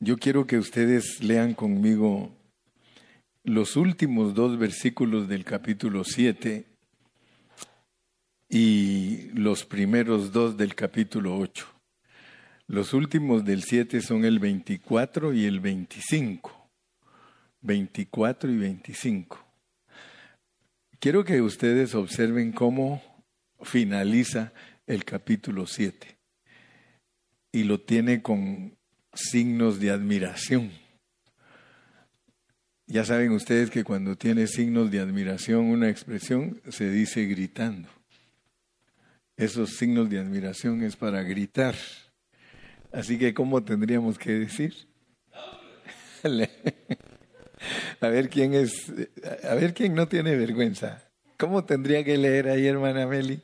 Yo quiero que ustedes lean conmigo los últimos dos versículos del capítulo 7 y los primeros dos del capítulo 8. Los últimos del 7 son el 24 y el 25. 24 y 25. Quiero que ustedes observen cómo finaliza el capítulo 7 y lo tiene con signos de admiración. Ya saben ustedes que cuando tiene signos de admiración una expresión se dice gritando. Esos signos de admiración es para gritar. Así que, ¿cómo tendríamos que decir? a ver quién es, a ver quién no tiene vergüenza. ¿Cómo tendría que leer ahí, hermana Meli?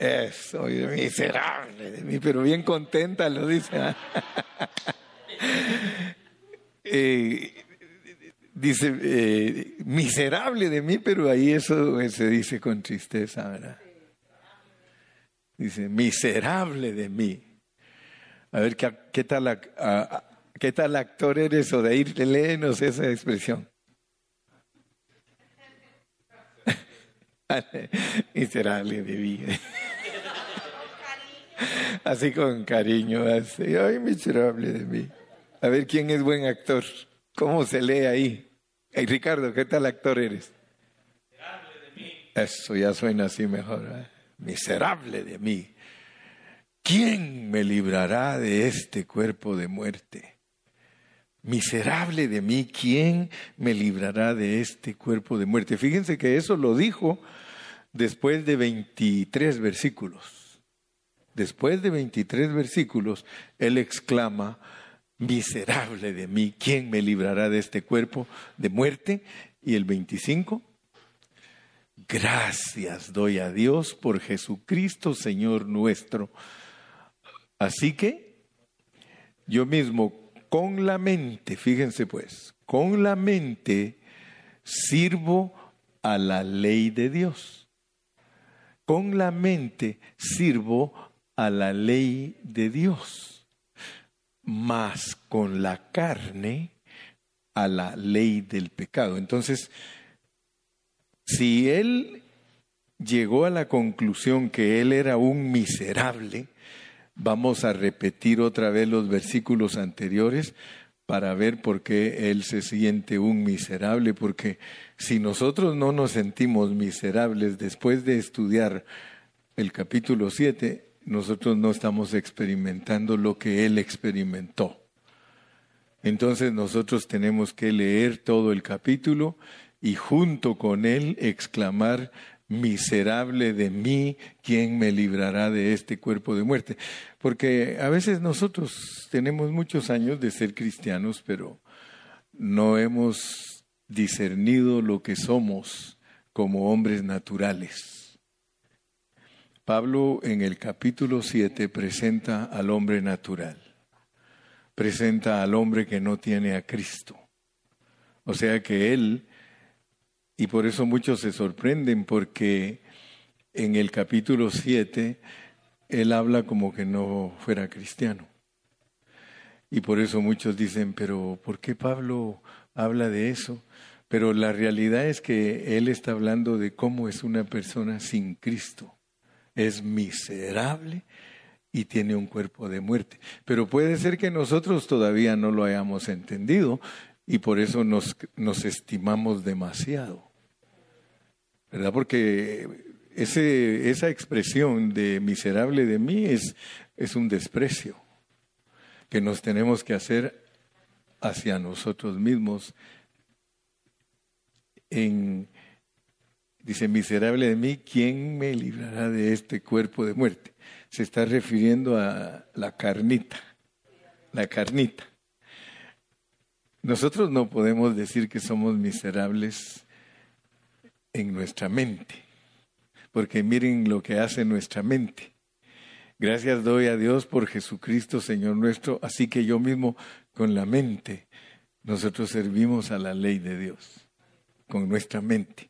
Eso, miserable de mí, pero bien contenta lo dice. ¿ah? eh, dice, eh, miserable de mí, pero ahí eso se dice con tristeza, ¿verdad? Dice, miserable de mí. A ver, ¿qué, qué tal, ¿qué tal actor eres o de ir, léenos esa expresión? miserable de mí. Así con cariño, así, ay, miserable de mí. A ver quién es buen actor. ¿Cómo se lee ahí? Ricardo, ¿qué tal actor eres? Miserable de mí. Eso ya suena así mejor. ¿eh? Miserable de mí. ¿Quién me librará de este cuerpo de muerte? Miserable de mí, ¿quién me librará de este cuerpo de muerte? Fíjense que eso lo dijo después de 23 versículos. Después de 23 versículos, él exclama, miserable de mí, ¿quién me librará de este cuerpo de muerte? Y el 25, gracias doy a Dios por Jesucristo, Señor nuestro. Así que yo mismo con la mente, fíjense pues, con la mente sirvo a la ley de Dios. Con la mente sirvo a la ley de Dios más con la carne a la ley del pecado. Entonces, si él llegó a la conclusión que él era un miserable, vamos a repetir otra vez los versículos anteriores para ver por qué él se siente un miserable, porque si nosotros no nos sentimos miserables después de estudiar el capítulo 7, nosotros no estamos experimentando lo que Él experimentó. Entonces nosotros tenemos que leer todo el capítulo y junto con Él exclamar, miserable de mí, ¿quién me librará de este cuerpo de muerte? Porque a veces nosotros tenemos muchos años de ser cristianos, pero no hemos discernido lo que somos como hombres naturales. Pablo en el capítulo 7 presenta al hombre natural, presenta al hombre que no tiene a Cristo. O sea que él, y por eso muchos se sorprenden porque en el capítulo 7 él habla como que no fuera cristiano. Y por eso muchos dicen, pero ¿por qué Pablo habla de eso? Pero la realidad es que él está hablando de cómo es una persona sin Cristo es miserable y tiene un cuerpo de muerte. Pero puede ser que nosotros todavía no lo hayamos entendido y por eso nos, nos estimamos demasiado. ¿Verdad? Porque ese, esa expresión de miserable de mí es, es un desprecio que nos tenemos que hacer hacia nosotros mismos en Dice, miserable de mí, ¿quién me librará de este cuerpo de muerte? Se está refiriendo a la carnita, la carnita. Nosotros no podemos decir que somos miserables en nuestra mente, porque miren lo que hace nuestra mente. Gracias doy a Dios por Jesucristo, Señor nuestro, así que yo mismo con la mente, nosotros servimos a la ley de Dios, con nuestra mente.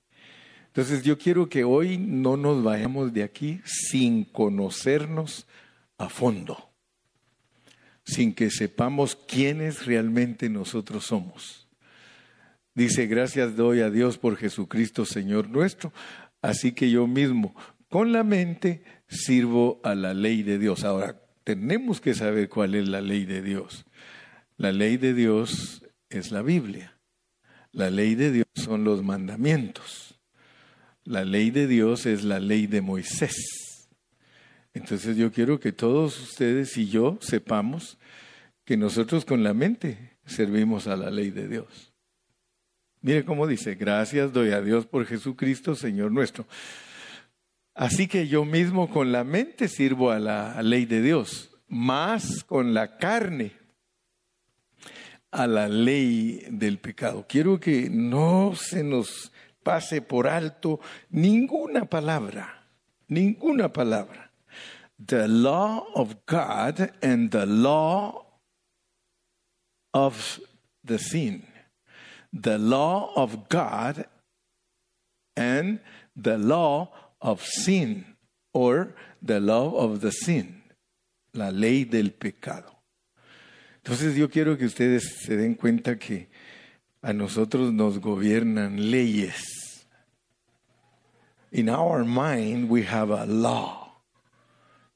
Entonces yo quiero que hoy no nos vayamos de aquí sin conocernos a fondo. sin que sepamos quiénes realmente nosotros somos. Dice, gracias doy a Dios por Jesucristo, Señor nuestro. Así que yo mismo, con la mente, sirvo a la ley de Dios. Ahora, tenemos que saber cuál es la ley de Dios. La ley de Dios es la Biblia. La ley de Dios son los mandamientos. La ley de Dios es la ley de Moisés. Entonces yo quiero que todos ustedes y yo sepamos que nosotros con la mente servimos a la ley de Dios. Mire cómo dice, gracias doy a Dios por Jesucristo, Señor nuestro. Así que yo mismo con la mente sirvo a la ley de Dios, más con la carne a la ley del pecado. Quiero que no se nos pase por alto ninguna palabra, ninguna palabra. The law of God and the law of the sin. The law of God and the law of sin, or the law of the sin, la ley del pecado. Entonces yo quiero que ustedes se den cuenta que a nosotros nos gobiernan leyes. In our mind we have a law.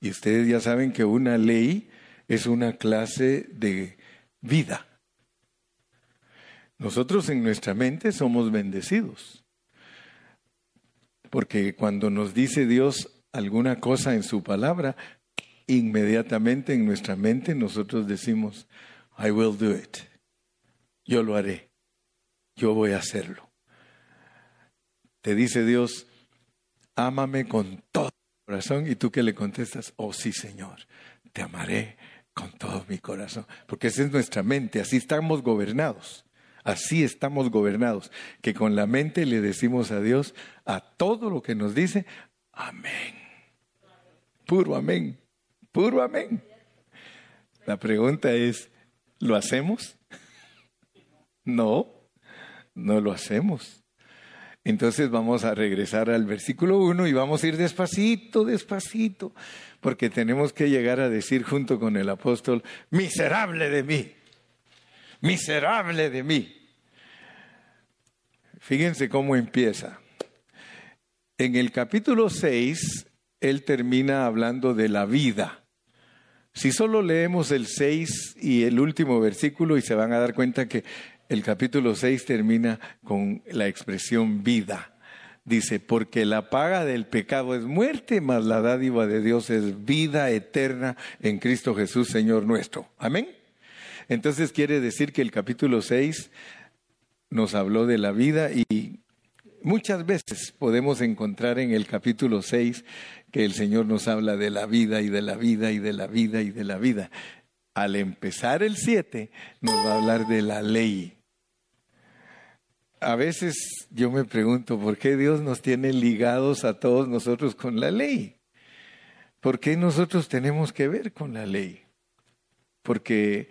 Y ustedes ya saben que una ley es una clase de vida. Nosotros en nuestra mente somos bendecidos. Porque cuando nos dice Dios alguna cosa en su palabra, inmediatamente en nuestra mente nosotros decimos, I will do it. Yo lo haré. Yo voy a hacerlo. Te dice Dios, ámame con todo mi corazón y tú que le contestas, oh sí Señor, te amaré con todo mi corazón. Porque esa es nuestra mente, así estamos gobernados. Así estamos gobernados, que con la mente le decimos a Dios a todo lo que nos dice, amén. Puro amén, puro amén. La pregunta es, ¿lo hacemos? No, no lo hacemos. Entonces vamos a regresar al versículo 1 y vamos a ir despacito, despacito, porque tenemos que llegar a decir junto con el apóstol, miserable de mí miserable de mí. Fíjense cómo empieza. En el capítulo 6, él termina hablando de la vida. Si solo leemos el 6 y el último versículo y se van a dar cuenta que el capítulo 6 termina con la expresión vida. Dice, porque la paga del pecado es muerte, mas la dádiva de Dios es vida eterna en Cristo Jesús, Señor nuestro. Amén. Entonces quiere decir que el capítulo 6 nos habló de la vida y muchas veces podemos encontrar en el capítulo 6 que el Señor nos habla de la vida y de la vida y de la vida y de la vida. Al empezar el 7 nos va a hablar de la ley. A veces yo me pregunto, ¿por qué Dios nos tiene ligados a todos nosotros con la ley? ¿Por qué nosotros tenemos que ver con la ley? Porque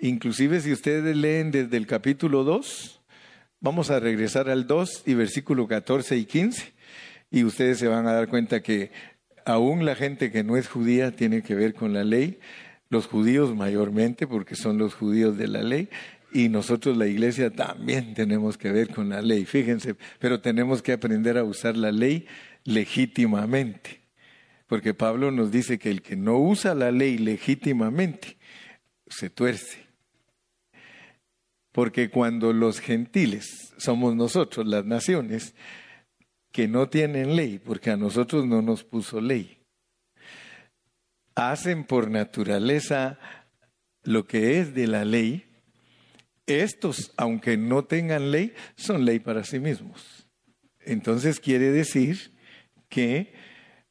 Inclusive si ustedes leen desde el capítulo 2, vamos a regresar al 2 y versículo 14 y 15, y ustedes se van a dar cuenta que aún la gente que no es judía tiene que ver con la ley, los judíos mayormente, porque son los judíos de la ley, y nosotros la iglesia también tenemos que ver con la ley, fíjense, pero tenemos que aprender a usar la ley legítimamente, porque Pablo nos dice que el que no usa la ley legítimamente se tuerce. Porque cuando los gentiles somos nosotros, las naciones, que no tienen ley, porque a nosotros no nos puso ley, hacen por naturaleza lo que es de la ley, estos, aunque no tengan ley, son ley para sí mismos. Entonces quiere decir que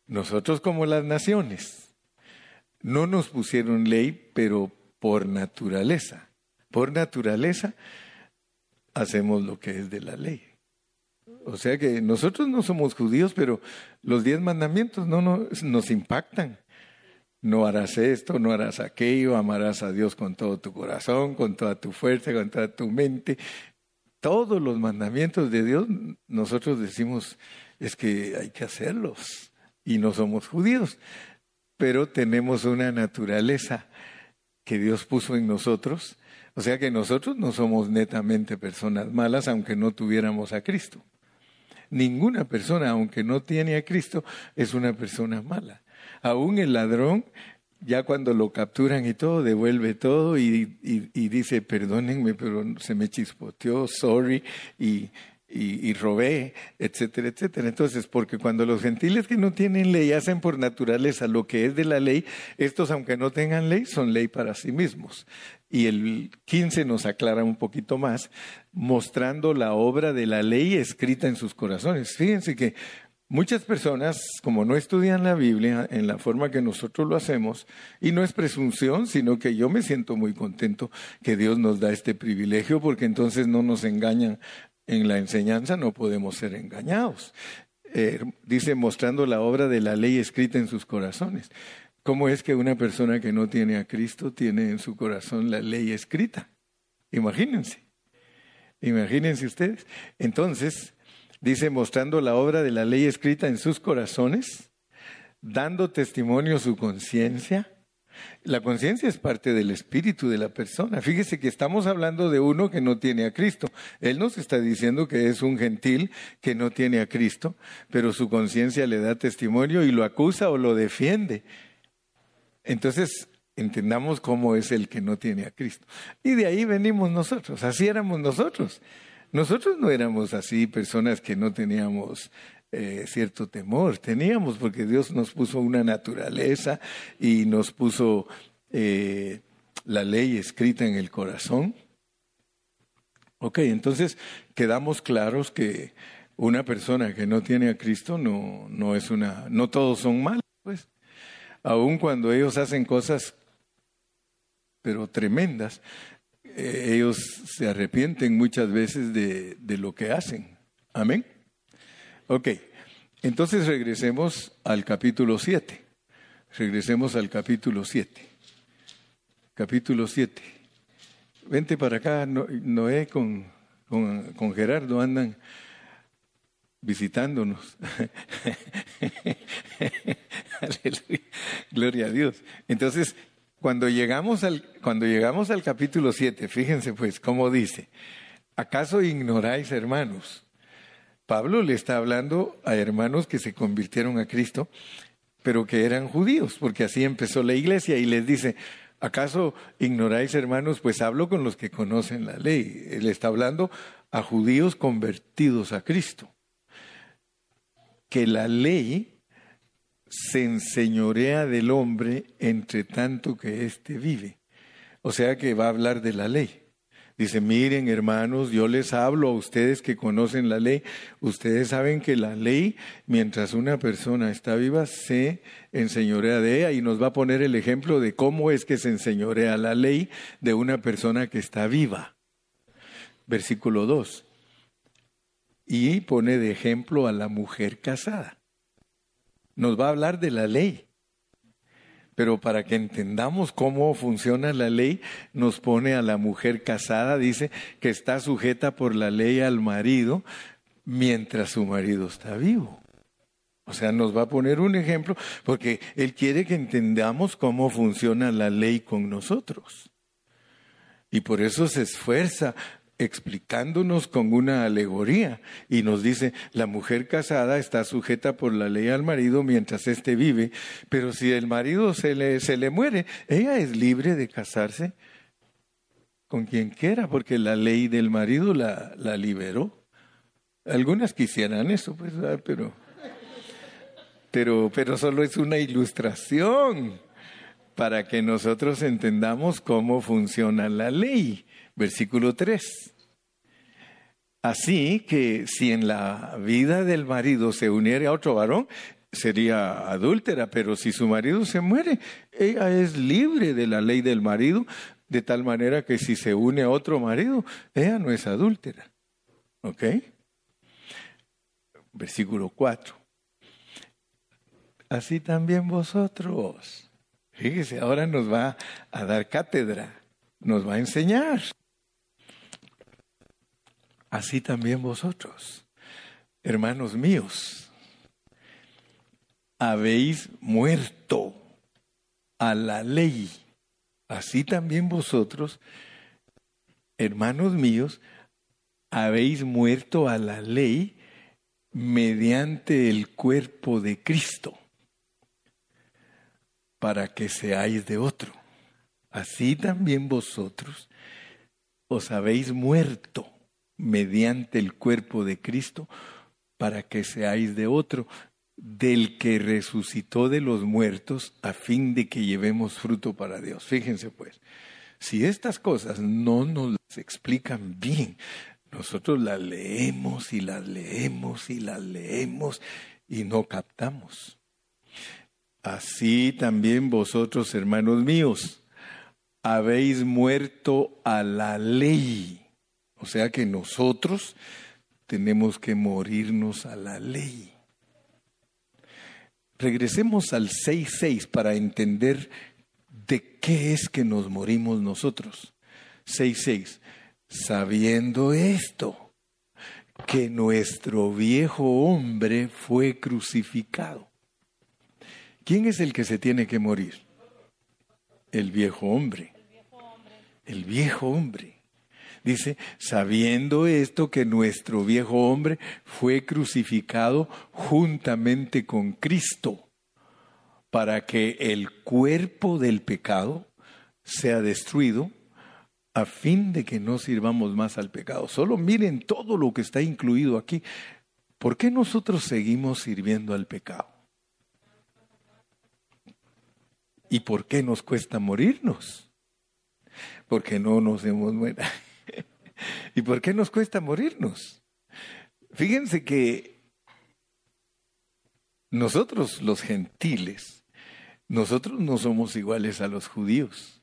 nosotros como las naciones no nos pusieron ley, pero por naturaleza por naturaleza, hacemos lo que es de la ley. O sea que nosotros no somos judíos, pero los diez mandamientos no nos, impactan. No harás esto, no harás aquello, amarás a Dios con todo tu corazón, con toda tu fuerza, con toda tu mente. Todos los mandamientos de Dios, nosotros decimos, es que hay que hacerlos. Y no somos judíos, pero tenemos una naturaleza que Dios puso en nosotros. O sea que nosotros no somos netamente personas malas aunque no tuviéramos a Cristo. Ninguna persona, aunque no tiene a Cristo, es una persona mala. Aún el ladrón, ya cuando lo capturan y todo, devuelve todo y, dice, perdónenme, pero se me chispoteó, sorry, y, y, robé, etcétera, etcétera. Entonces, porque cuando los gentiles que no tienen ley hacen por naturaleza lo que es de la ley, estos, aunque no tengan ley, son ley para sí mismos. Y el 15 nos aclara un poquito más, mostrando la obra de la ley escrita en sus corazones. Fíjense que Muchas personas, como no estudian la Biblia en la forma que nosotros lo hacemos, y no es presunción, sino que yo me siento muy contento que Dios nos da este privilegio, porque entonces no nos engañan en la enseñanza no podemos ser engañados. Eh, dice, mostrando la obra de la ley escrita en sus corazones. ¿Cómo es que una persona que no tiene a Cristo tiene en su corazón la ley escrita? Imagínense. Imagínense ustedes. Entonces, dice, mostrando la obra de la ley escrita en sus corazones, dando testimonio su conciencia la conciencia es parte del espíritu de la persona. Fíjese que estamos hablando de uno que no tiene a Cristo. Él nos está diciendo que es un gentil que no tiene a Cristo, pero su conciencia le da testimonio y lo acusa o lo defiende. Entonces, entendamos cómo es el que no tiene a Cristo. Y de ahí venimos nosotros, así éramos nosotros. Nosotros no éramos así personas que no teníamos eh, cierto temor. Teníamos porque Dios nos puso una naturaleza y nos puso eh, la ley escrita en el corazón. Ok, entonces quedamos claros que una persona que no tiene a Cristo no, no es una, no todos son malos, pues. Aun cuando ellos hacen cosas, pero tremendas, eh, ellos se arrepienten muchas veces de, de lo que hacen. Amén. Ok, entonces regresemos al capítulo 7. Regresemos al capítulo 7. Capítulo 7. Vente para acá, Noé con, con, Gerardo andan visitándonos. Gloria a Dios. Entonces, cuando llegamos al, cuando llegamos al capítulo 7, fíjense pues cómo dice, ¿acaso ignoráis, hermanos? Pablo le está hablando a hermanos que se convirtieron a Cristo, pero que eran judíos, porque así empezó la iglesia y les dice, ¿acaso ignoráis hermanos? Pues hablo con los que conocen la ley. Él está hablando a judíos convertidos a Cristo. Que la ley se enseñorea del hombre entre tanto que éste vive. O sea que va a hablar de la ley. Dice, miren hermanos, yo les hablo a ustedes que conocen la ley. Ustedes saben que la ley, mientras una persona está viva, se enseñorea de ella y nos va a poner el ejemplo de cómo es que se enseñorea la ley de una persona que está viva. Versículo 2. Y pone de ejemplo a la mujer casada. Nos va a hablar de la ley pero para que entendamos cómo funciona la ley, nos pone a la mujer casada, dice que está sujeta por la ley al marido mientras su marido está vivo. O sea, nos va a poner un ejemplo porque Él quiere que entendamos cómo funciona la ley con nosotros. Y por eso se esfuerza explicándonos con una alegoría y nos dice, la mujer casada está sujeta por la ley al marido mientras éste vive, pero si el marido se le, se le muere, ella es libre de casarse con quien quiera, porque la ley del marido la, la liberó. Algunas quisieran eso, pues, pero, pero, pero solo es una ilustración para que nosotros entendamos cómo funciona la ley. Versículo 3. Así que si en la vida del marido se uniere a otro varón, sería adúltera, pero si su marido se muere, ella es libre de la ley del marido, de tal manera que si se une a otro marido, ella no es adúltera. ¿Ok? Versículo 4. Así también vosotros. Fíjese, ahora nos va a dar cátedra, nos va a enseñar así también vosotros, hermanos míos, habéis muerto a la ley así también vosotros, hermanos míos, habéis muerto a la ley mediante el cuerpo de Cristo, para que seáis de otro. Así también vosotros os habéis muerto mediante el cuerpo de Cristo, para que seáis de otro, del que resucitó de los muertos, a fin de que llevemos fruto para Dios. Fíjense pues, si estas cosas no nos las explican bien, nosotros las leemos y las leemos y las leemos y no captamos. Así también vosotros, hermanos míos, habéis muerto a la ley. O sea que nosotros tenemos que morirnos a la ley. Regresemos al 6.6 para entender de qué es que nos morimos nosotros. 6.6 sabiendo esto, que nuestro viejo hombre fue crucificado. ¿Quién es el que se tiene que morir? El viejo hombre. El viejo hombre. Dice, sabiendo esto que nuestro viejo hombre fue crucificado juntamente con Cristo, para que el cuerpo del pecado sea destruido a fin de que no sirvamos más al pecado. Solo miren todo lo que está incluido aquí. ¿Por qué nosotros seguimos sirviendo al pecado? ¿Y por qué nos cuesta morirnos? Porque no nos hemos muerto. ¿Y por qué nos cuesta morirnos? Fíjense que nosotros los gentiles, nosotros no somos iguales a los judíos.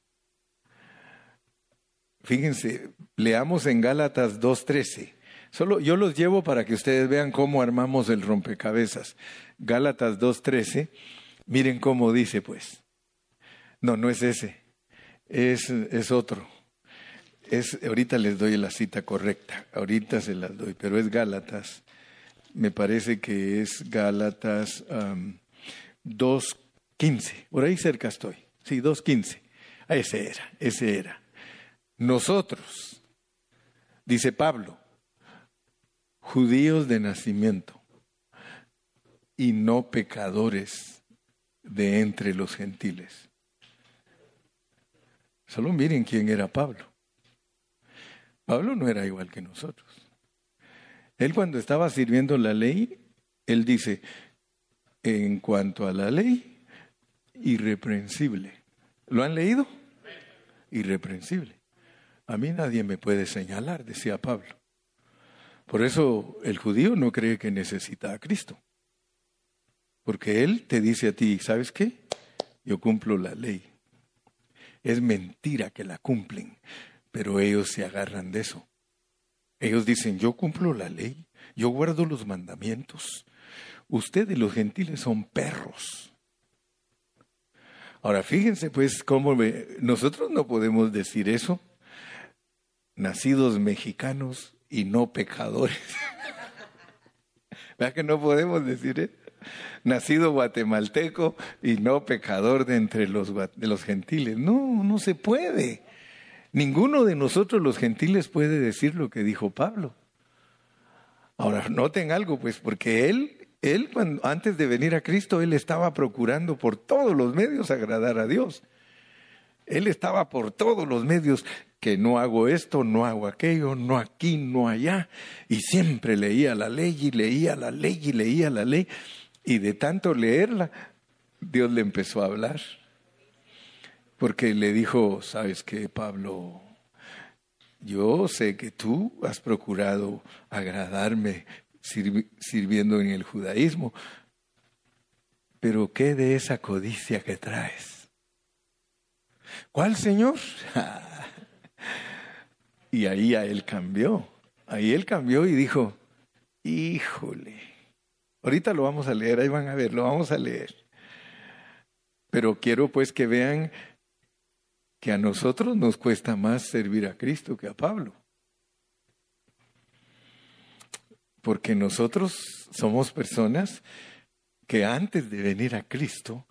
Fíjense, leamos en Gálatas 2.13. Solo yo los llevo para que ustedes vean cómo armamos el rompecabezas. Gálatas 2.13, miren cómo dice pues. No, no es ese, es, es otro. Es, ahorita les doy la cita correcta, ahorita se las doy, pero es Gálatas. Me parece que es Gálatas 2.15, por ahí cerca estoy. Sí, 2.15. Ah, ese era, ese era. Nosotros, dice Pablo, judíos de nacimiento y no pecadores de entre los gentiles. Solo miren quién era Pablo. Pablo no era igual que nosotros. Él cuando estaba sirviendo la ley, él dice, en cuanto a la ley, irreprensible. ¿Lo han leído? Irreprensible. A mí nadie me puede señalar, decía Pablo. Por eso el judío no cree que necesita a Cristo. Porque Él te dice a ti, ¿sabes qué? Yo cumplo la ley. Es mentira que la cumplen, pero ellos se agarran de eso. Ellos dicen, yo cumplo la ley, yo guardo los mandamientos. Ustedes los gentiles son perros. Ahora fíjense pues cómo nosotros no podemos decir eso nacidos mexicanos y no pecadores. ¿Verdad que no podemos decir eso? Nacido guatemalteco y no pecador de entre los, de los gentiles. No, no se puede. Ninguno de nosotros los gentiles puede decir lo que dijo Pablo. Ahora, noten algo, pues, porque él, él cuando, antes de venir a Cristo, él estaba procurando por todos los medios agradar a Dios. Él estaba por todos los medios que no hago esto, no hago aquello, no aquí, no allá. Y siempre leía la ley y leía la ley y leía la ley. Y de tanto leerla, Dios le empezó a hablar. Porque le dijo, sabes qué, Pablo, yo sé que tú has procurado agradarme sirviendo en el judaísmo, pero ¿qué de esa codicia que traes? ¿Cuál Señor? y ahí a él cambió. Ahí él cambió y dijo, híjole, ahorita lo vamos a leer, ahí van a ver, lo vamos a leer. Pero quiero pues que vean que a nosotros nos cuesta más servir a Cristo que a Pablo. Porque nosotros somos personas que antes de venir a Cristo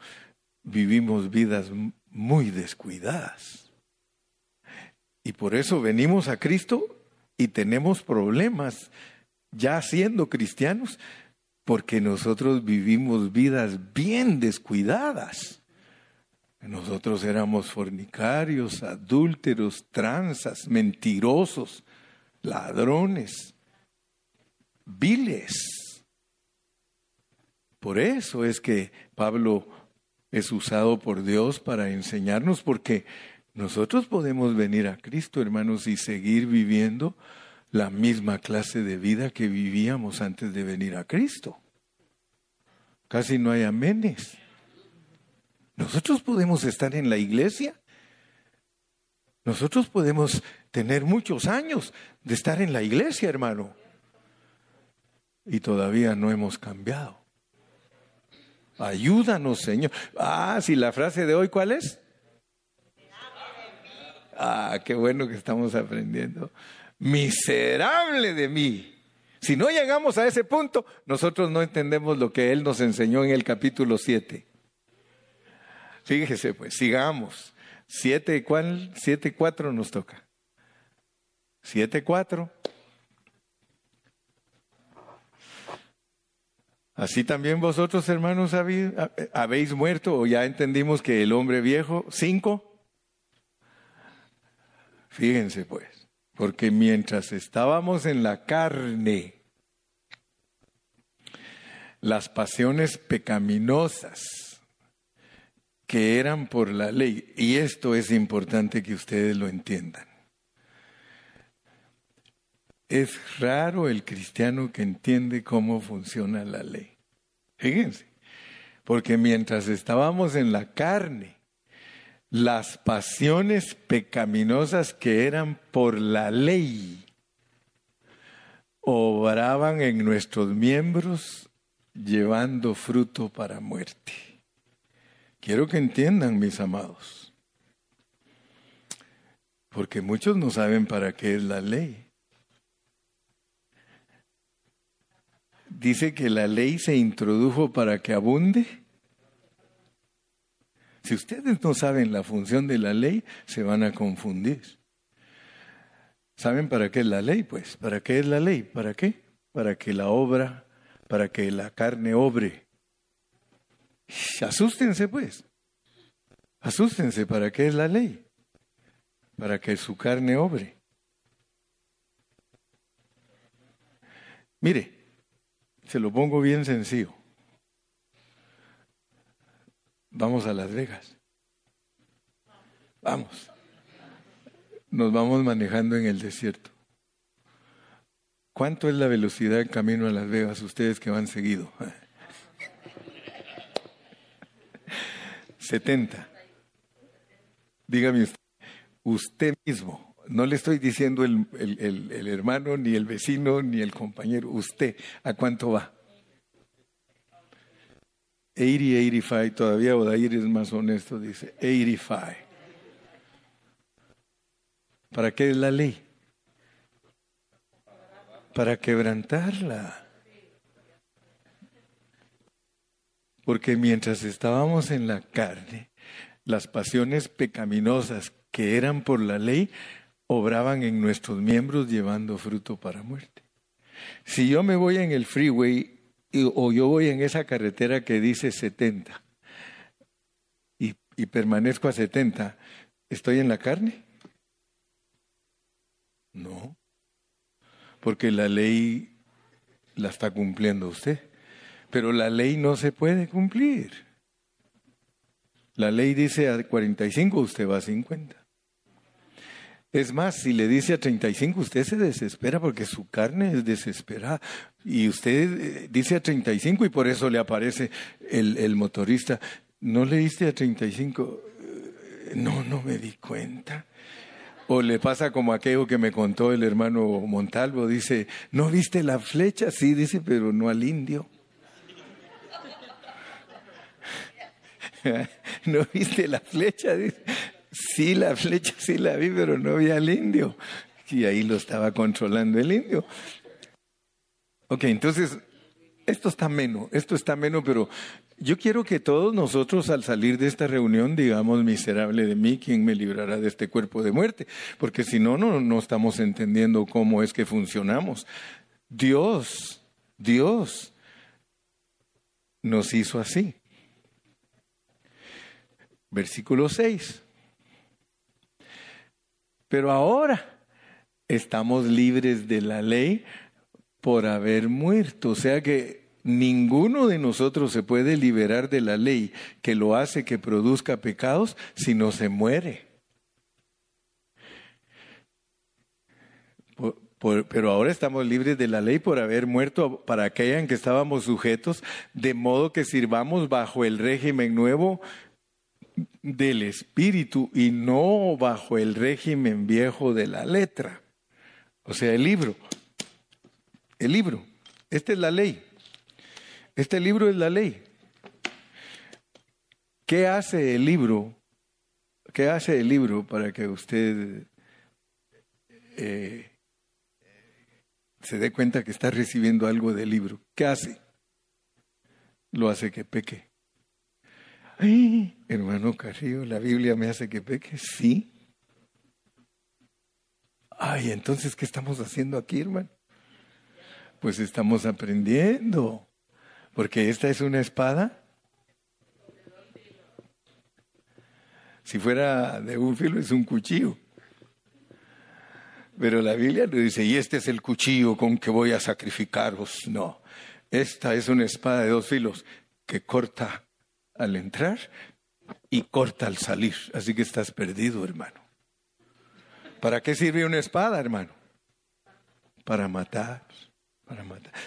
vivimos vidas muy descuidadas. Y por eso venimos a Cristo y tenemos problemas ya siendo cristianos, porque nosotros vivimos vidas bien descuidadas. Nosotros éramos fornicarios, adúlteros, tranzas, mentirosos, ladrones, viles. Por eso es que Pablo es usado por Dios para enseñarnos, porque nosotros podemos venir a Cristo, hermanos, y seguir viviendo la misma clase de vida que vivíamos antes de venir a Cristo. Casi no hay amenes. Nosotros podemos estar en la iglesia. Nosotros podemos tener muchos años de estar en la iglesia, hermano. Y todavía no hemos cambiado. Ayúdanos, Señor. Ah, si la frase de hoy, ¿cuál es? Ah, qué bueno que estamos aprendiendo. Miserable de mí. Si no llegamos a ese punto, nosotros no entendemos lo que Él nos enseñó en el capítulo 7. Fíjese, pues, sigamos. Siete, ¿cuál? Siete, cuatro nos toca. Siete, cuatro. Así también vosotros, hermanos, habéis muerto o ya entendimos que el hombre viejo, cinco. Fíjense pues, porque mientras estábamos en la carne, las pasiones pecaminosas que eran por la ley, y esto es importante que ustedes lo entiendan. Es raro el cristiano que entiende cómo funciona la ley. Fíjense, porque mientras estábamos en la carne, las pasiones pecaminosas que eran por la ley obraban en nuestros miembros llevando fruto para muerte. Quiero que entiendan, mis amados, porque muchos no saben para qué es la ley. Dice que la ley se introdujo para que abunde si ustedes no saben la función de la ley, se van a confundir. ¿Saben para qué es la ley? Pues, ¿para qué es la ley? ¿Para qué? Para que la obra, para que la carne obre. Asústense, pues. Asústense, ¿para qué es la ley? Para que su carne obre. Mire, se lo pongo bien sencillo. Vamos a Las Vegas. Vamos. Nos vamos manejando en el desierto. ¿Cuánto es la velocidad camino a Las Vegas ustedes que van seguido? 70. Dígame usted, usted mismo, no le estoy diciendo el, el hermano, ni el vecino, ni el compañero, usted, ¿a cuánto va? 80, 85, todavía Odair es más honesto, dice 85. ¿Para qué es la ley? Para quebrantarla. Porque mientras estábamos en la carne, las pasiones pecaminosas que eran por la ley obraban en nuestros miembros llevando fruto para muerte. Si yo me voy en el freeway o yo voy en esa carretera que dice 70 y, y permanezco a 70, ¿estoy en la carne? No, porque la ley la está cumpliendo usted, pero la ley no se puede cumplir. La ley dice a 45, usted va a 50. Es más, si le dice a 35, usted se desespera porque su carne es desesperada. Y usted eh, dice a 35 y por eso le aparece el, el motorista. ¿No le diste a 35? Eh, no, no me di cuenta. O le pasa como aquello que me contó el hermano Montalvo, dice, ¿no viste la flecha? Sí, dice, pero no al indio. ¿No viste la flecha? Sí, la flecha sí la vi, pero no vi al indio. Y ahí lo estaba controlando el indio. Ok, entonces, esto está menos, esto está menos, pero yo quiero que todos nosotros al salir de esta reunión digamos, miserable de mí, ¿quién me librará de este cuerpo de muerte? Porque si no, no, no estamos entendiendo cómo es que funcionamos. Dios, Dios nos hizo así. Versículo 6. Pero ahora estamos libres de la ley por haber muerto. O sea que ninguno de nosotros se puede liberar de la ley que lo hace que produzca pecados si no se muere. pero ahora estamos libres de la ley por haber muerto para aquella en que estábamos sujetos, de modo que sirvamos bajo el régimen nuevo del espíritu y no bajo el régimen viejo de la letra. O sea, el libro. El libro. Esta es la ley. Este libro es la ley. ¿Qué hace el libro? ¿Qué hace el libro para que usted eh, se dé cuenta que está recibiendo algo del libro? ¿Qué hace? Lo hace que peque. hermano Carrillo, ¿la Biblia me hace que peque? Sí. Ay, entonces, ¿qué estamos haciendo aquí, hermano? Pues estamos aprendiendo. Porque esta es una espada. Si fuera de un filo es un cuchillo. Pero la Biblia no dice, y este es el cuchillo con que voy a sacrificaros. No, esta es una espada de dos filos que corta al entrar y corta al salir. Así que estás perdido, hermano. ¿Para qué sirve una espada, hermano? Para matar.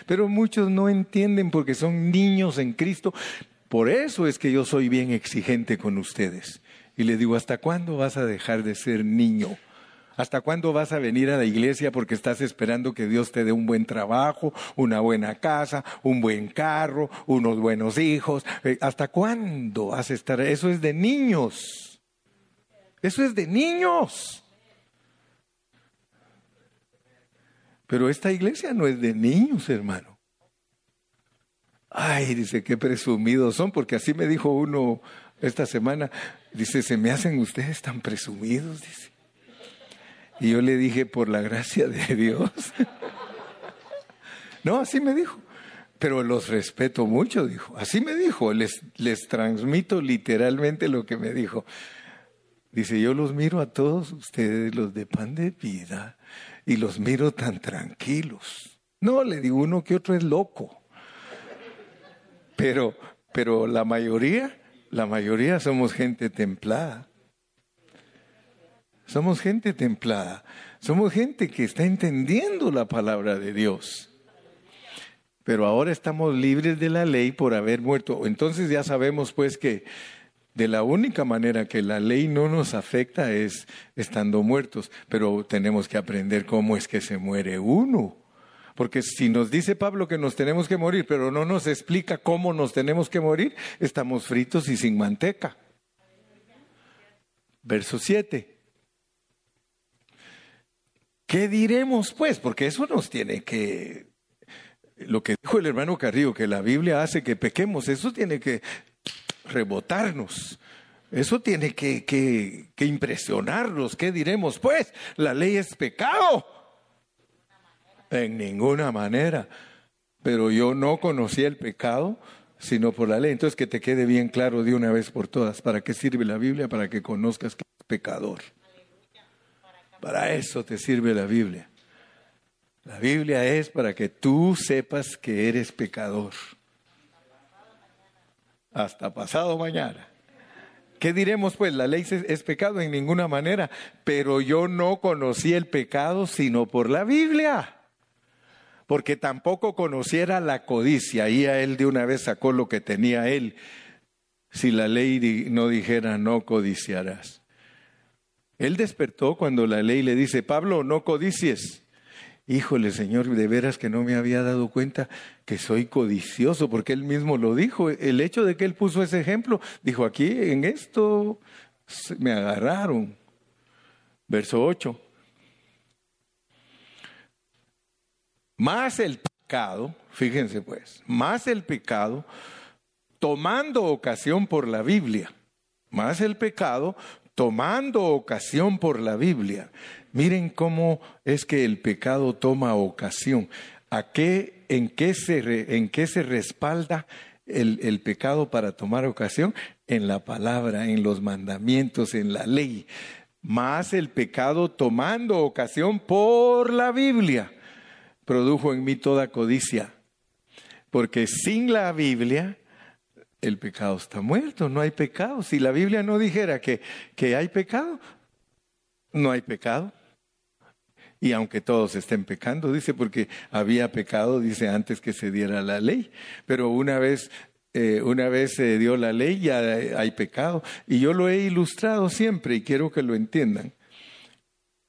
Pero muchos no entienden porque son niños en Cristo. Por eso es que yo soy bien exigente con ustedes. Y le digo, ¿hasta cuándo vas a dejar de ser niño? ¿Hasta cuándo vas a venir a la iglesia porque estás esperando que Dios te dé un buen trabajo, una buena casa, un buen carro, unos buenos hijos? Eh, ¿Hasta cuándo vas a estar? Eso es de niños. Eso es de niños. Pero esta iglesia no es de niños, hermano. Ay, dice, qué presumidos son, porque así me dijo uno esta semana. Dice, se me hacen ustedes tan presumidos, dice. Y yo le dije, por la gracia de Dios. no, así me dijo. Pero los respeto mucho, dijo. Así me dijo. Les, les transmito literalmente lo que me dijo. Dice, yo los miro a todos ustedes, los de pan de vida, y los miro tan tranquilos. No, le digo uno que otro es loco. Pero, pero la mayoría, la mayoría somos gente templada. Somos gente templada. Somos gente que está entendiendo la palabra de Dios. Pero ahora estamos libres de la ley por haber muerto. Entonces ya sabemos pues que de la única manera que la ley no nos afecta es estando muertos, pero tenemos que aprender cómo es que se muere uno. Porque si nos dice Pablo que nos tenemos que morir, pero no nos explica cómo nos tenemos que morir, estamos fritos y sin manteca. Verso 7. ¿Qué diremos pues? Porque eso nos tiene que... Lo que dijo el hermano Carrillo, que la Biblia hace que pequemos, eso tiene que rebotarnos. Eso tiene que, que, que, impresionarnos. ¿Qué diremos? Pues la ley es pecado. En ninguna manera. Pero yo no conocí el pecado sino por la ley. Entonces que te quede bien claro de una vez por todas. ¿Para qué sirve la Biblia? Para que conozcas que es pecador. Para eso te sirve la Biblia. La Biblia es para que tú sepas que eres pecador hasta pasado mañana. ¿Qué diremos pues? La ley es pecado en ninguna manera, pero yo no conocí el pecado sino por la Biblia, porque tampoco conociera la codicia, y a él de una vez sacó lo que tenía él, si la ley no dijera no codiciarás. Él despertó cuando la ley le dice, Pablo, no codicies. Híjole, Señor, de veras que no me había dado cuenta que soy codicioso, porque Él mismo lo dijo. El hecho de que Él puso ese ejemplo, dijo, aquí en esto me agarraron. Verso 8. Más el pecado, fíjense pues, más el pecado, tomando ocasión por la Biblia. Más el pecado tomando ocasión por la Biblia. Miren cómo es que el pecado toma ocasión. ¿A qué, en, qué se, ¿En qué se respalda el, el pecado para tomar ocasión? En la palabra, en los mandamientos, en la ley. Más el pecado tomando ocasión por la Biblia produjo en mí toda codicia. Porque sin la Biblia el pecado está muerto, no hay pecado. Si la Biblia no dijera que, que hay pecado, no hay pecado. Y aunque todos estén pecando, dice, porque había pecado, dice, antes que se diera la ley. Pero una vez, eh, una vez se dio la ley, ya hay pecado. Y yo lo he ilustrado siempre y quiero que lo entiendan.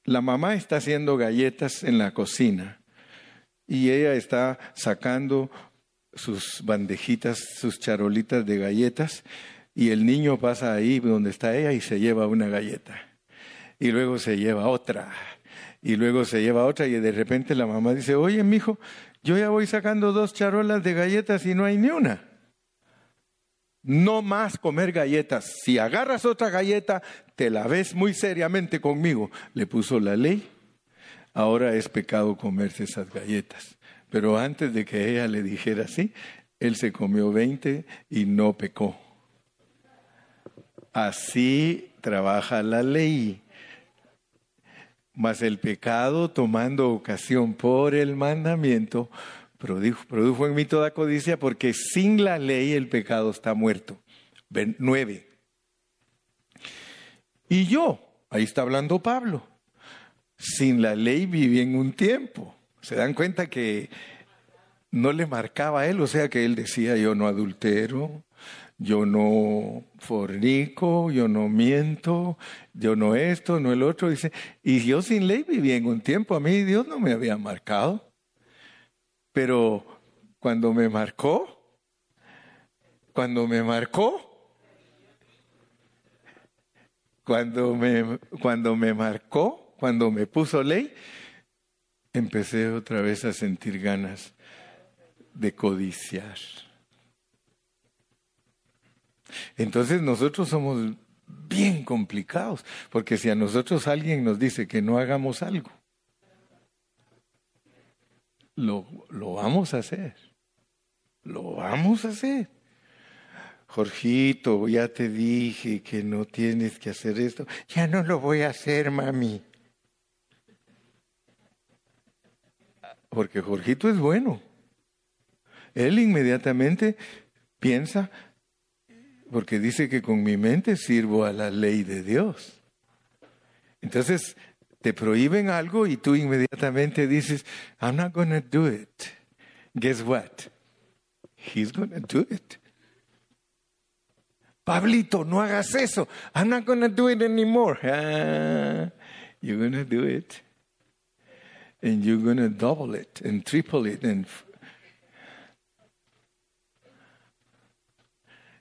La mamá está haciendo galletas en la cocina y ella está sacando sus bandejitas, sus charolitas de galletas, y el niño pasa ahí donde está ella y se lleva una galleta. Y luego se lleva otra. Y luego se lleva otra y de repente la mamá dice, oye, mijo, yo ya voy sacando dos charolas de galletas y no hay ni una. No más comer galletas. Si agarras otra galleta, te la ves muy seriamente conmigo. Le puso la ley. Ahora es pecado comerse esas galletas. Pero antes de que ella le dijera así, él se comió 20 y no pecó. Así trabaja la ley. Mas el pecado, tomando ocasión por el mandamiento, produjo, en mí toda codicia, porque sin la ley el pecado está muerto. Nueve. Y yo, ahí está hablando Pablo, sin la ley viví en un tiempo se dan cuenta que no le marcaba a él, o sea que él decía, yo no adultero, yo no fornico, yo no miento, yo no esto, no el otro, dice, y yo sin ley vivía en un tiempo, a mí Dios no me había marcado, pero cuando me marcó, cuando me marcó, cuando me, cuando me marcó, cuando me puso ley, empecé otra vez a sentir ganas de codiciar. Entonces nosotros somos bien complicados, porque si a nosotros alguien nos dice que no hagamos algo, lo, lo vamos a hacer, lo vamos a hacer. Jorgito, ya te dije que no tienes que hacer esto, ya no lo voy a hacer, mami. Porque Jorgito es bueno. Él inmediatamente piensa, porque dice que con mi mente sirvo a la ley de Dios. Entonces, te prohíben algo y tú inmediatamente dices, I'm not going to do it. Guess what? He's going to do it. Pablito, no hagas eso. I'm not going to do it anymore. Ah, you're going to do it and you're going to double it and triple it and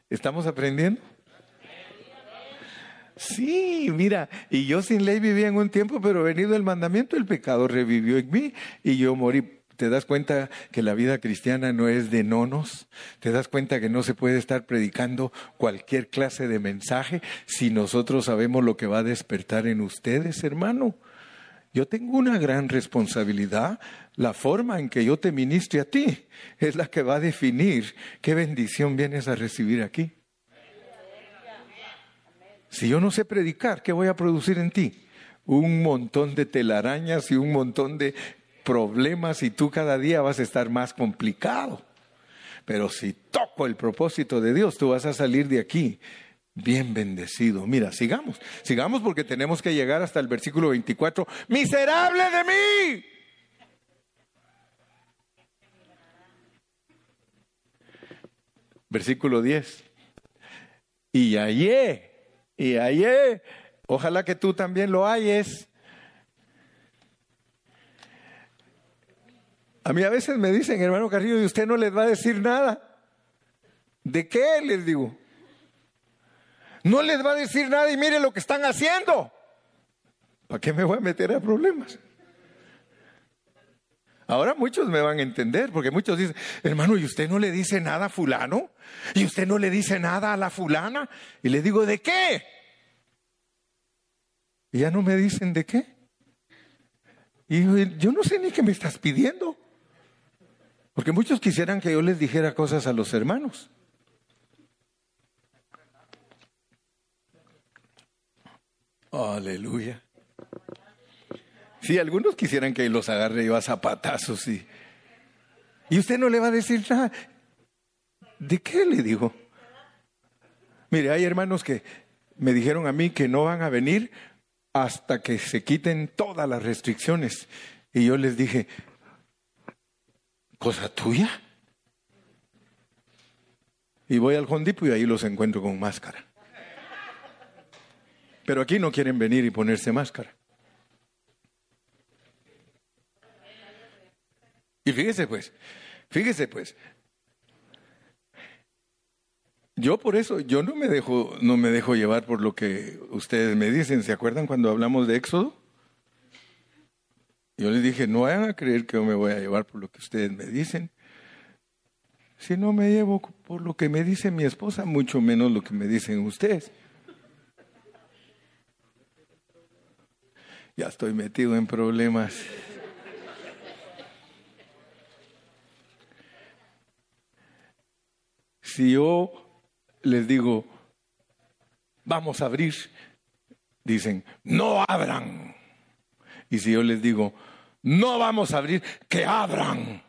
¿Estamos aprendiendo? Sí, mira, y yo sin ley vivía en un tiempo, pero venido el mandamiento, el pecado revivió en mí y yo morí. ¿Te das cuenta que la vida cristiana no es de nonos? ¿Te das cuenta que no se puede estar predicando cualquier clase de mensaje si nosotros sabemos lo que va a despertar en ustedes, hermano? Yo tengo una gran responsabilidad. La forma en que yo te ministre a ti es la que va a definir qué bendición vienes a recibir aquí. Si yo no sé predicar, ¿qué voy a producir en ti? Un montón de telarañas y un montón de problemas y tú cada día vas a estar más complicado. Pero si toco el propósito de Dios, tú vas a salir de aquí bien bendecido. Mira, sigamos, sigamos porque tenemos que llegar hasta el versículo 24. Miserable de mí. Versículo 10. Y hallé, y hallé, ojalá que tú también lo halles. A mí a veces me dicen, hermano Carrillo, y usted no les va a decir nada. ¿De qué les digo? No les va a decir nada y mire lo que están haciendo. ¿Para qué me voy a meter a problemas? Ahora muchos me van a entender, porque muchos dicen, hermano, ¿y usted no le dice nada a fulano? ¿Y usted no le dice nada a la fulana? Y le digo, ¿de qué? Y ya no me dicen de qué. Y yo no sé ni qué me estás pidiendo. Porque muchos quisieran que yo les dijera cosas a los hermanos. Aleluya. Sí, algunos quisieran que los agarre yo a zapatazos y, y usted no le va a decir nada. ¿De qué le digo? Mire, hay hermanos que me dijeron a mí que no van a venir hasta que se quiten todas las restricciones. Y yo les dije, ¿cosa tuya? Y voy al Hondipo y ahí los encuentro con máscara. Pero aquí no quieren venir y ponerse máscara. Y fíjese pues, fíjese pues, yo por eso, yo no me dejo, no me dejo llevar por lo que ustedes me dicen. ¿Se acuerdan cuando hablamos de Éxodo? Yo les dije, no vayan a creer que yo me voy a llevar por lo que ustedes me dicen. Si no me llevo por lo que me dice mi esposa, mucho menos lo que me dicen ustedes. Ya estoy metido en problemas. Si yo les digo, vamos a abrir, dicen, no abran. Y si yo les digo, no vamos a abrir, que abran.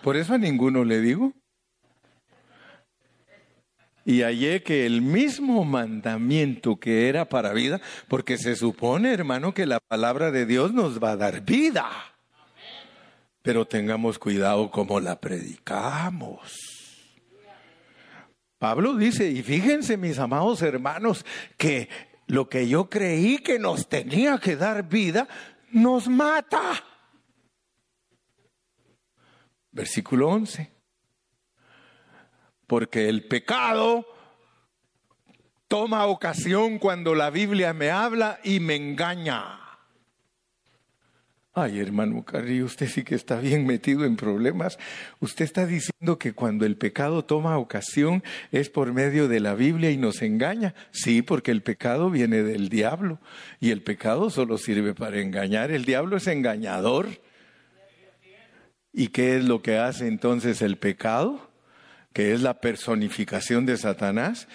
Por eso a ninguno le digo. Y hallé que el mismo mandamiento que era para vida, porque se supone, hermano, que la palabra de Dios nos va a dar vida. Pero tengamos cuidado como la predicamos. Pablo dice, y fíjense mis amados hermanos, que lo que yo creí que nos tenía que dar vida, nos mata. Versículo 11 porque el pecado toma ocasión cuando la Biblia me habla y me engaña. Ay, hermano Carrillo, usted sí que está bien metido en problemas. Usted está diciendo que cuando el pecado toma ocasión es por medio de la Biblia y nos engaña. Sí, porque el pecado viene del diablo y el pecado solo sirve para engañar. El diablo es engañador. ¿Y qué es lo que hace entonces el pecado? Que es la personificación de Satanás,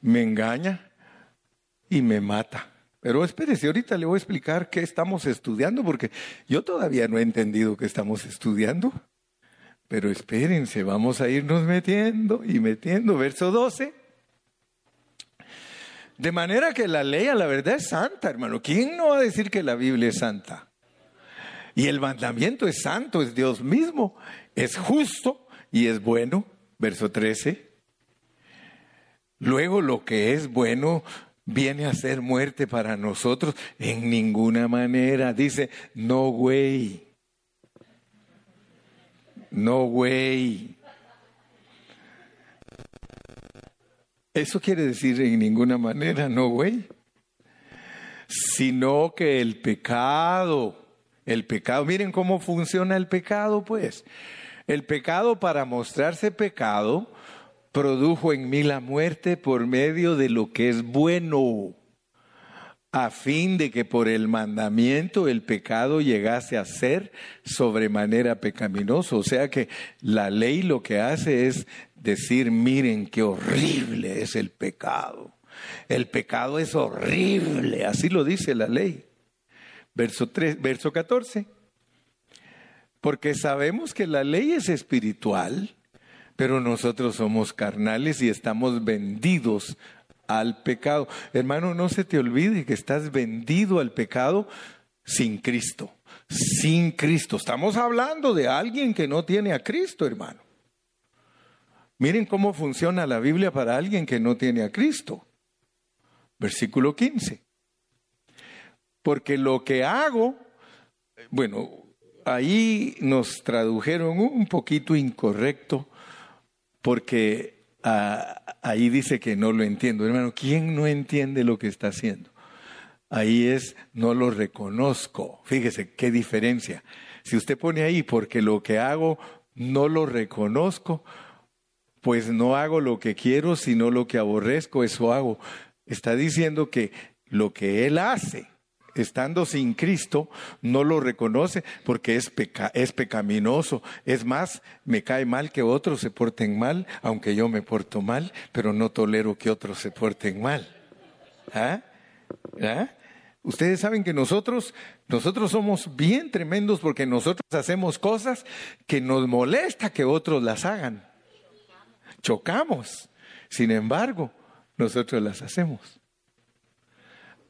me engaña y me mata. Pero espérese, ahorita le voy a explicar qué estamos estudiando, porque yo todavía no he entendido qué estamos estudiando. Pero espérense, vamos a irnos metiendo y metiendo. Verso 12. De manera que la ley a la verdad es santa, hermano. ¿Quién no va a decir que la Biblia es santa? Y el mandamiento es santo, es Dios mismo, es justo y es bueno verso 13. Luego lo que es bueno viene a ser muerte para nosotros en ninguna manera. Dice, no güey. No güey. Eso quiere decir en ninguna manera, no güey. Sino que el pecado, el pecado, miren cómo funciona el pecado, pues. El pecado para mostrarse pecado produjo en mí la muerte por medio de lo que es bueno, a fin de que por el mandamiento el pecado llegase a ser sobremanera pecaminoso. O sea que la ley lo que hace es decir, miren qué horrible es el pecado. El pecado es horrible, así lo dice la ley. Verso, 3, verso 14 porque sabemos que la ley es espiritual, pero nosotros somos carnales y estamos vendidos al pecado. Hermano, no se te olvide que estás vendido al pecado sin Cristo, sin Cristo. Estamos hablando de alguien que no tiene a Cristo, hermano. Miren cómo funciona la Biblia para alguien que no tiene a Cristo. Versículo 15. Porque lo que hago, bueno, ahí nos tradujeron un poquito incorrecto porque ah, ahí dice que no lo entiendo. Hermano, ¿quién no entiende lo que está haciendo? ahí es no lo reconozco. Fíjese qué diferencia. Si usted pone ahí porque lo que hago no lo reconozco, pues no hago lo que quiero, sino lo que aborrezco, eso hago. Está diciendo que lo que él hace, estando sin Cristo, no lo reconoce porque es, es pecaminoso. Es más, me cae mal que otros se porten mal, aunque yo me porto mal, pero no tolero que otros se porten mal. ¿Ah? ¿Ah? Ustedes saben que nosotros, nosotros somos bien tremendos porque nosotros hacemos cosas que nos molesta que otros las hagan. Chocamos. Sin embargo, nosotros las hacemos.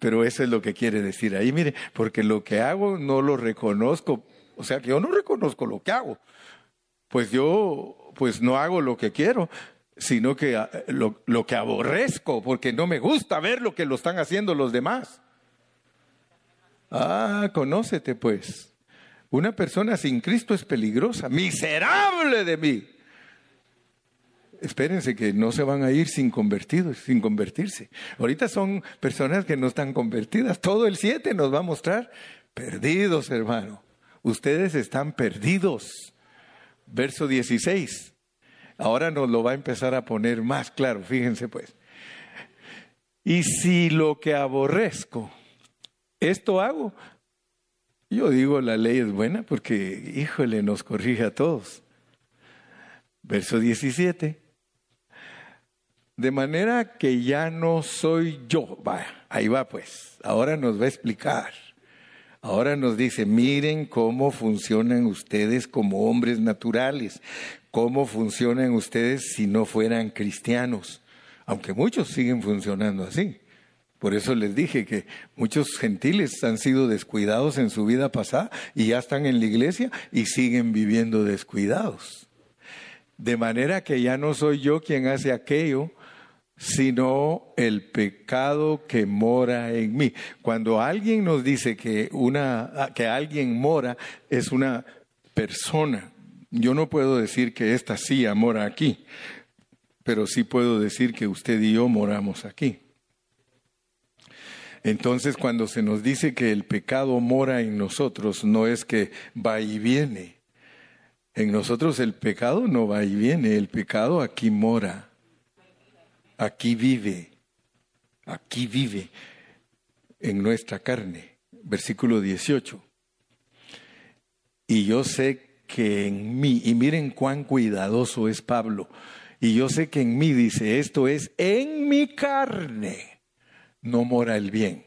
Pero eso es lo que quiere decir ahí, mire, porque lo que hago no lo reconozco. O sea que yo no reconozco lo que hago. Pues yo, pues no hago lo que quiero, sino que ah, lo, lo que aborrezco, porque no me gusta ver lo que lo están haciendo los demás. Ah, conócete pues. Una persona sin Cristo es peligrosa. Miserable de mí. Espérense que no se van a ir sin convertidos, sin convertirse. Ahorita son personas que no están convertidas. Todo el 7 nos va a mostrar perdidos, hermano. Ustedes están perdidos. Verso 16. Ahora nos lo va a empezar a poner más claro, fíjense pues. Y si lo que aborrezco esto hago. Yo digo, la ley es buena porque, híjole, nos corrige a todos. Verso 17. De manera que ya no soy yo. Va, ahí va pues. Ahora nos va a explicar. Ahora nos dice, miren cómo funcionan ustedes como hombres naturales, cómo funcionan ustedes si no fueran cristianos, aunque muchos siguen funcionando así. Por eso les dije que muchos gentiles han sido descuidados en su vida pasada y ya están en la iglesia y siguen viviendo descuidados. De manera que ya no soy yo quien hace aquello, sino el pecado que mora en mí. Cuando alguien nos dice que una que alguien mora es una persona, yo no puedo decir que esta sí mora aquí, pero sí puedo decir que usted y yo moramos aquí. Entonces, cuando se nos dice que el pecado mora en nosotros, no es que va y viene. En nosotros el pecado no va y viene, el pecado aquí mora, aquí vive, aquí vive en nuestra carne. Versículo 18. Y yo sé que en mí, y miren cuán cuidadoso es Pablo, y yo sé que en mí dice, esto es en mi carne no mora el bien.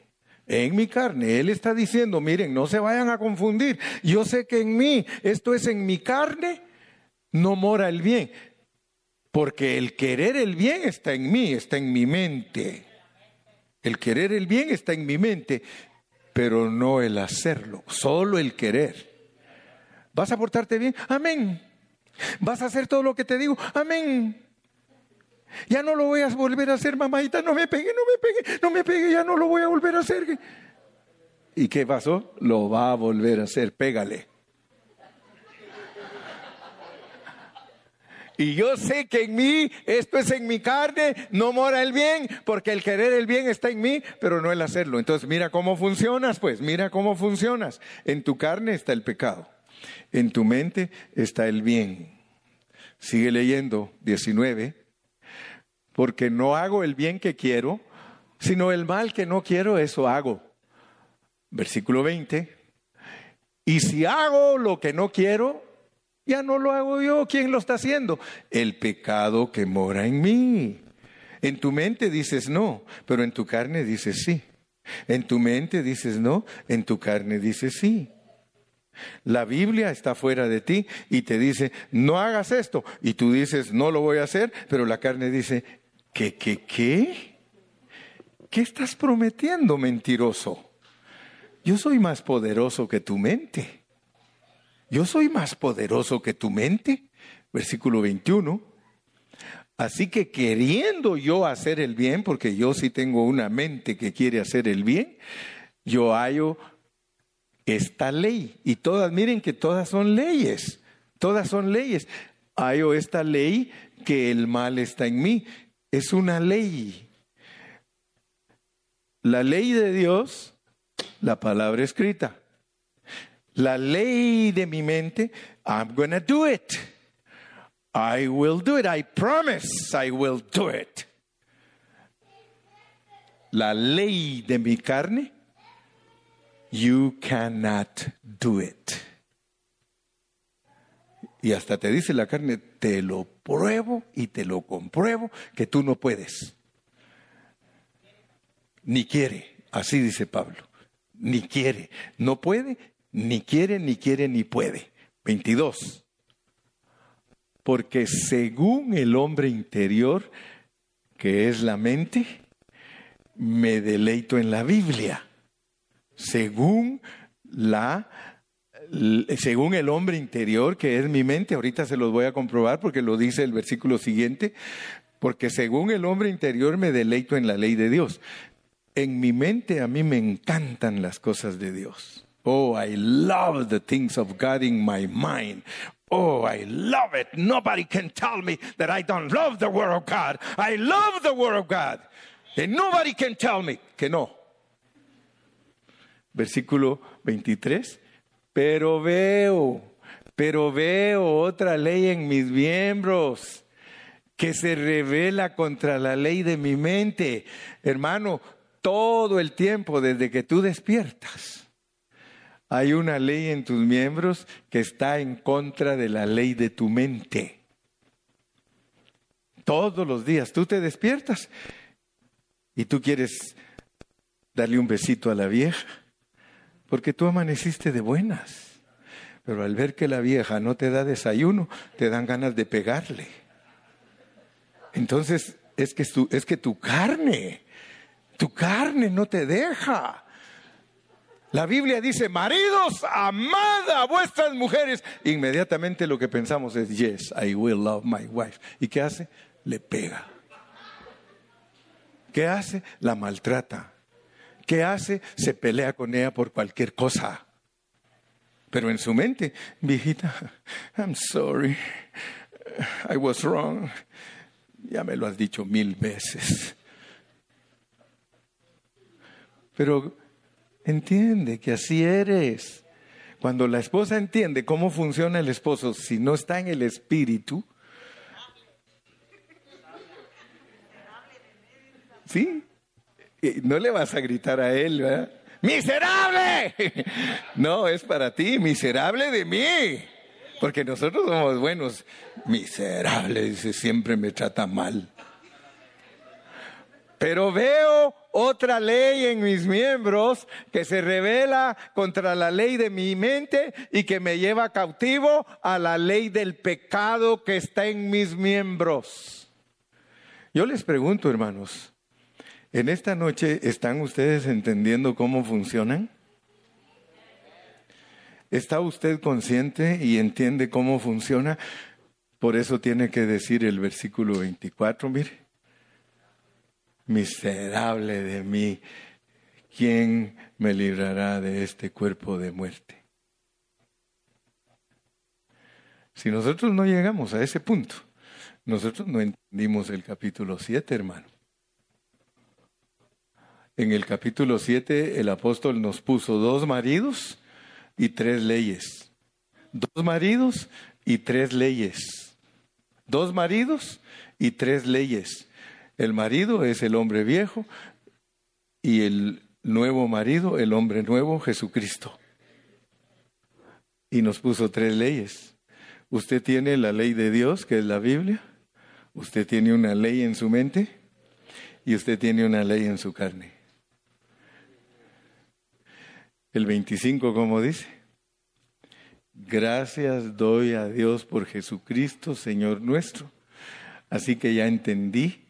En mi carne, Él está diciendo, miren, no se vayan a confundir. Yo sé que en mí, esto es en mi carne, no mora el bien. Porque el querer el bien está en mí, está en mi mente. El querer el bien está en mi mente, pero no el hacerlo, solo el querer. ¿Vas a portarte bien? Amén. ¿Vas a hacer todo lo que te digo? Amén. Ya no lo voy a volver a hacer, mamadita, no me pegue, no me pegue, no me pegue, ya no lo voy a volver a hacer. ¿Y qué pasó? Lo va a volver a hacer, pégale. Y yo sé que en mí, esto es en mi carne, no mora el bien, porque el querer el bien está en mí, pero no el hacerlo. Entonces mira cómo funcionas, pues, mira cómo funcionas. En tu carne está el pecado, en tu mente está el bien. Sigue leyendo 19 porque no hago el bien que quiero, sino el mal que no quiero, eso hago. Versículo 20. Y si hago lo que no quiero, ya no lo hago yo. ¿Quién lo está haciendo? El pecado que mora en mí. En tu mente dices no, pero en tu carne dices sí. En tu mente dices no, en tu carne dices sí. La Biblia está fuera de ti y te dice, no hagas esto. Y tú dices, no lo voy a hacer, pero la carne dice, ¿Qué, qué, qué? ¿Qué estás prometiendo, mentiroso? Yo soy más poderoso que tu mente. Yo soy más poderoso que tu mente. Versículo 21. Así que queriendo yo hacer el bien, porque yo sí tengo una mente que quiere hacer el bien, yo hallo esta ley. Y todas, miren que todas son leyes. Todas son leyes. Hallo esta ley que el mal está en mí es una ley. La ley de Dios la palabra escrita. La ley de mi mente, I'm going to do it. I will do it. I promise I will do it. La ley de mi carne, you cannot do it. Y hasta te dice la carne, te lo pruebo y te lo compruebo que tú no puedes. Ni quiere, así dice Pablo. Ni quiere, no puede, ni quiere, ni quiere, ni puede. 22. Porque según el hombre interior, que es la mente, me deleito en la Biblia. Según la según el hombre interior, que es mi mente, ahorita se los voy a comprobar porque lo dice el versículo siguiente, porque según el hombre interior me deleito en la ley de Dios. En mi mente a mí me encantan las cosas de Dios. Oh, I love the things of God in my mind. Oh, I love it. Nobody can tell me that I don't love the Word of God. I love the Word of God. And nobody can tell me que no. Versículo 23. Pero veo, pero veo otra ley en mis miembros que se revela contra la ley de mi mente. Hermano, todo el tiempo desde que tú despiertas hay una ley en tus miembros que está en contra de la ley de tu mente. Todos los días tú te despiertas y tú quieres darle un besito a la vieja, porque tú amaneciste de buenas. Pero al ver que la vieja no te da desayuno, te dan ganas de pegarle. Entonces, es que, tu, es que tu carne, tu carne no te deja. La Biblia dice, maridos, amad a vuestras mujeres. Inmediatamente lo que pensamos es, yes, I will love my wife. ¿Y qué hace? Le pega. ¿Qué hace? La maltrata. ¿Qué hace? Se pelea con ella por cualquier cosa. Pero en su mente, viejita, I'm sorry, I was wrong. Ya me lo has dicho mil veces. Pero Entiende que así eres. Cuando la esposa entiende cómo funciona el esposo, si no está en el espíritu, ¿sí? No le vas a gritar a él, ¿verdad? ¡Miserable! No, es para ti, miserable de mí. Porque nosotros somos buenos. Miserable, dice, siempre me trata mal. Pero veo otra ley en mis miembros que se revela contra la ley de mi mente y que me lleva cautivo a la ley del pecado que está en mis miembros. Yo les pregunto, hermanos, ¿en esta noche están ustedes entendiendo cómo funcionan? ¿Está usted consciente y entiende cómo funciona? Por eso tiene que decir el versículo 24, mire miserable de mí, ¿quién me librará de este cuerpo de muerte? Si nosotros no llegamos a ese punto, nosotros no entendimos el capítulo 7, hermano. En el capítulo 7 el apóstol nos puso dos maridos y tres leyes. Dos maridos y tres leyes. Dos maridos y tres leyes. El marido es el hombre viejo y el nuevo marido, el hombre nuevo, Jesucristo. Y nos puso tres leyes. Usted tiene la ley de Dios, que es la Biblia. Usted tiene una ley en su mente y usted tiene una ley en su carne. El 25, como dice, gracias doy a Dios por Jesucristo, Señor nuestro. Así que ya entendí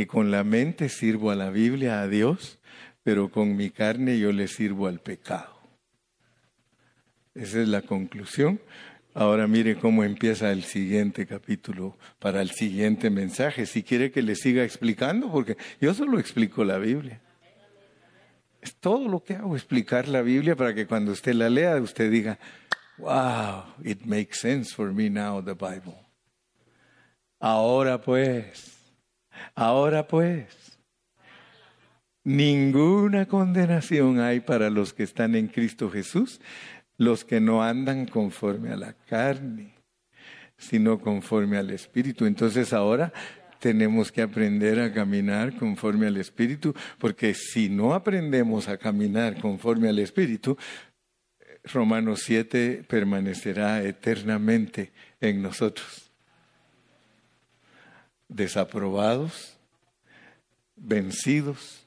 que con la mente sirvo a la Biblia, a Dios, pero con mi carne yo le sirvo al pecado. Esa es la conclusión. Ahora mire cómo empieza el siguiente capítulo para el siguiente mensaje. Si quiere que le siga explicando, porque yo solo explico la Biblia. Es todo lo que hago, explicar la Biblia para que cuando usted la lea, usted diga, wow, it makes sense for me now, the Bible. Ahora pues, Ahora pues, Ninguna condenación hay para los que están en Cristo Jesús, los que no andan conforme a la carne, sino conforme al Espíritu. Entonces ahora tenemos que aprender a caminar conforme al Espíritu, porque si no aprendemos a caminar conforme al Espíritu, Romanos 7 permanecerá eternamente en nosotros. Desaprobados, vencidos,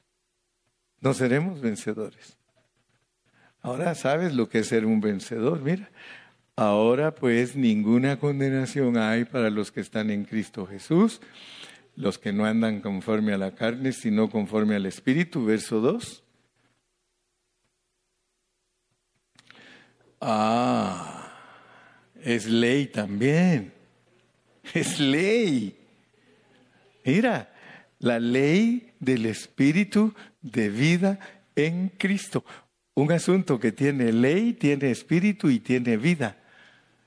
no seremos vencedores. Ahora sabes lo que es ser un vencedor, mira. Ahora pues ninguna condenación hay para los que están en Cristo Jesús, los que no andan conforme a la carne, sino conforme al Espíritu, verso 2. Ah, es ley también. Es ley. Mira, la ley del Espíritu de vida en Cristo. Un asunto que tiene ley, tiene espíritu y tiene vida.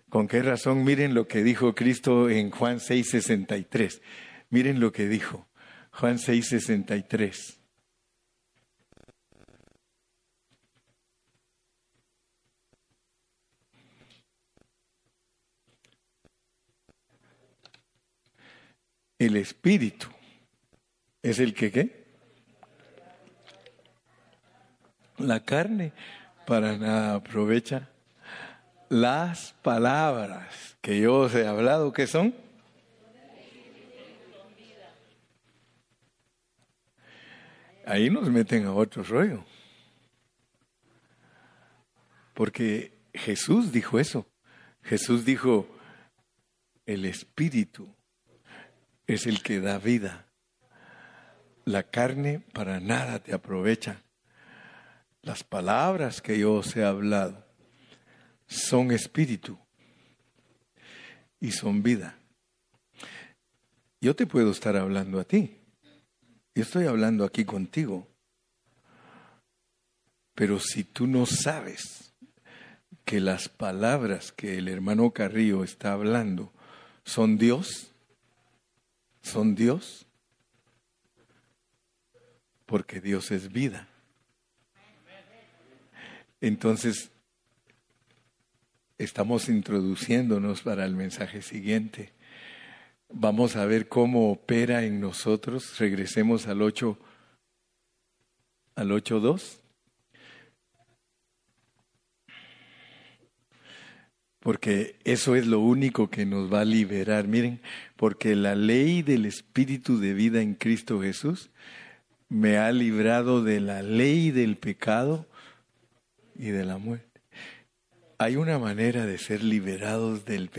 ¿Con qué razón? Miren lo que dijo Cristo en Juan 6:63. Miren lo que dijo. Juan 6:63. El espíritu es el que qué? La carne para nada aprovecha. Las palabras que yo os he hablado, ¿qué son? Ahí nos meten a otro rollo. Porque Jesús dijo eso. Jesús dijo, el Espíritu es el que da vida. La carne para nada te aprovecha. Las palabras que yo os he hablado son espíritu y son vida. Yo te puedo estar hablando a ti. Yo estoy hablando aquí contigo. Pero si tú no sabes que las palabras que el hermano Carrillo está hablando son Dios, son Dios, porque Dios es vida. Entonces, estamos introduciéndonos para el mensaje siguiente. Vamos a ver cómo opera en nosotros. Regresemos al 8 al 8.2. Porque eso es lo único que nos va a liberar. Miren, porque la ley del Espíritu de vida en Cristo Jesús me ha librado de la ley del pecado y de la muerte. Hay una manera de ser liberados del,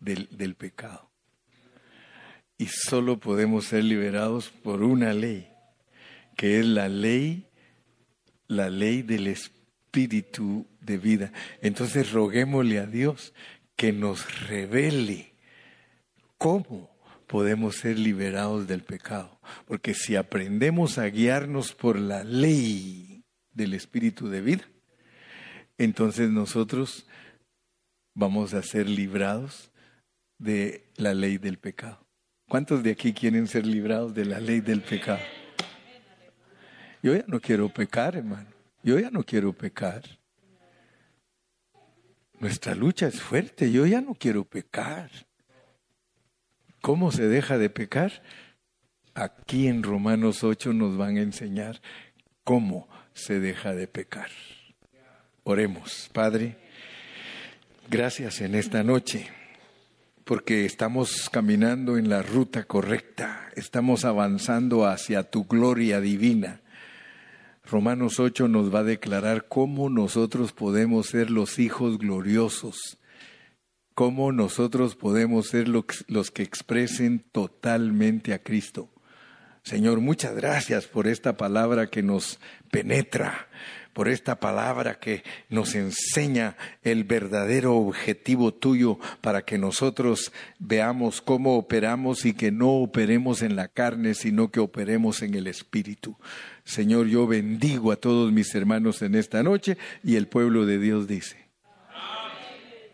del, pecado. Y solo podemos ser liberados por una ley, que es la ley, la ley del espíritu de vida. Entonces roguémosle a Dios que nos revele cómo podemos ser liberados del pecado. Porque si aprendemos a guiarnos por la ley del espíritu de vida, entonces nosotros vamos a ser librados de la ley del pecado. ¿Cuántos de aquí quieren ser librados de la ley del pecado? Yo ya no quiero pecar, hermano. Yo ya no quiero pecar. Nuestra lucha es fuerte. Yo ya no quiero pecar. ¿Cómo se deja de pecar? Aquí en Romanos 8 nos van a enseñar cómo se deja de pecar. Oremos, Padre, gracias en esta noche, porque estamos caminando en la ruta correcta, estamos avanzando hacia tu gloria divina. Romanos 8 nos va a declarar cómo nosotros podemos ser los hijos gloriosos cómo nosotros podemos ser los que expresen totalmente a Cristo. Señor, muchas gracias por esta palabra que nos penetra, por esta palabra que nos enseña el verdadero objetivo tuyo para que nosotros veamos cómo operamos y que no operemos en la carne, sino que operemos en el Espíritu. Señor, yo bendigo a todos mis hermanos en esta noche y el pueblo de Dios dice.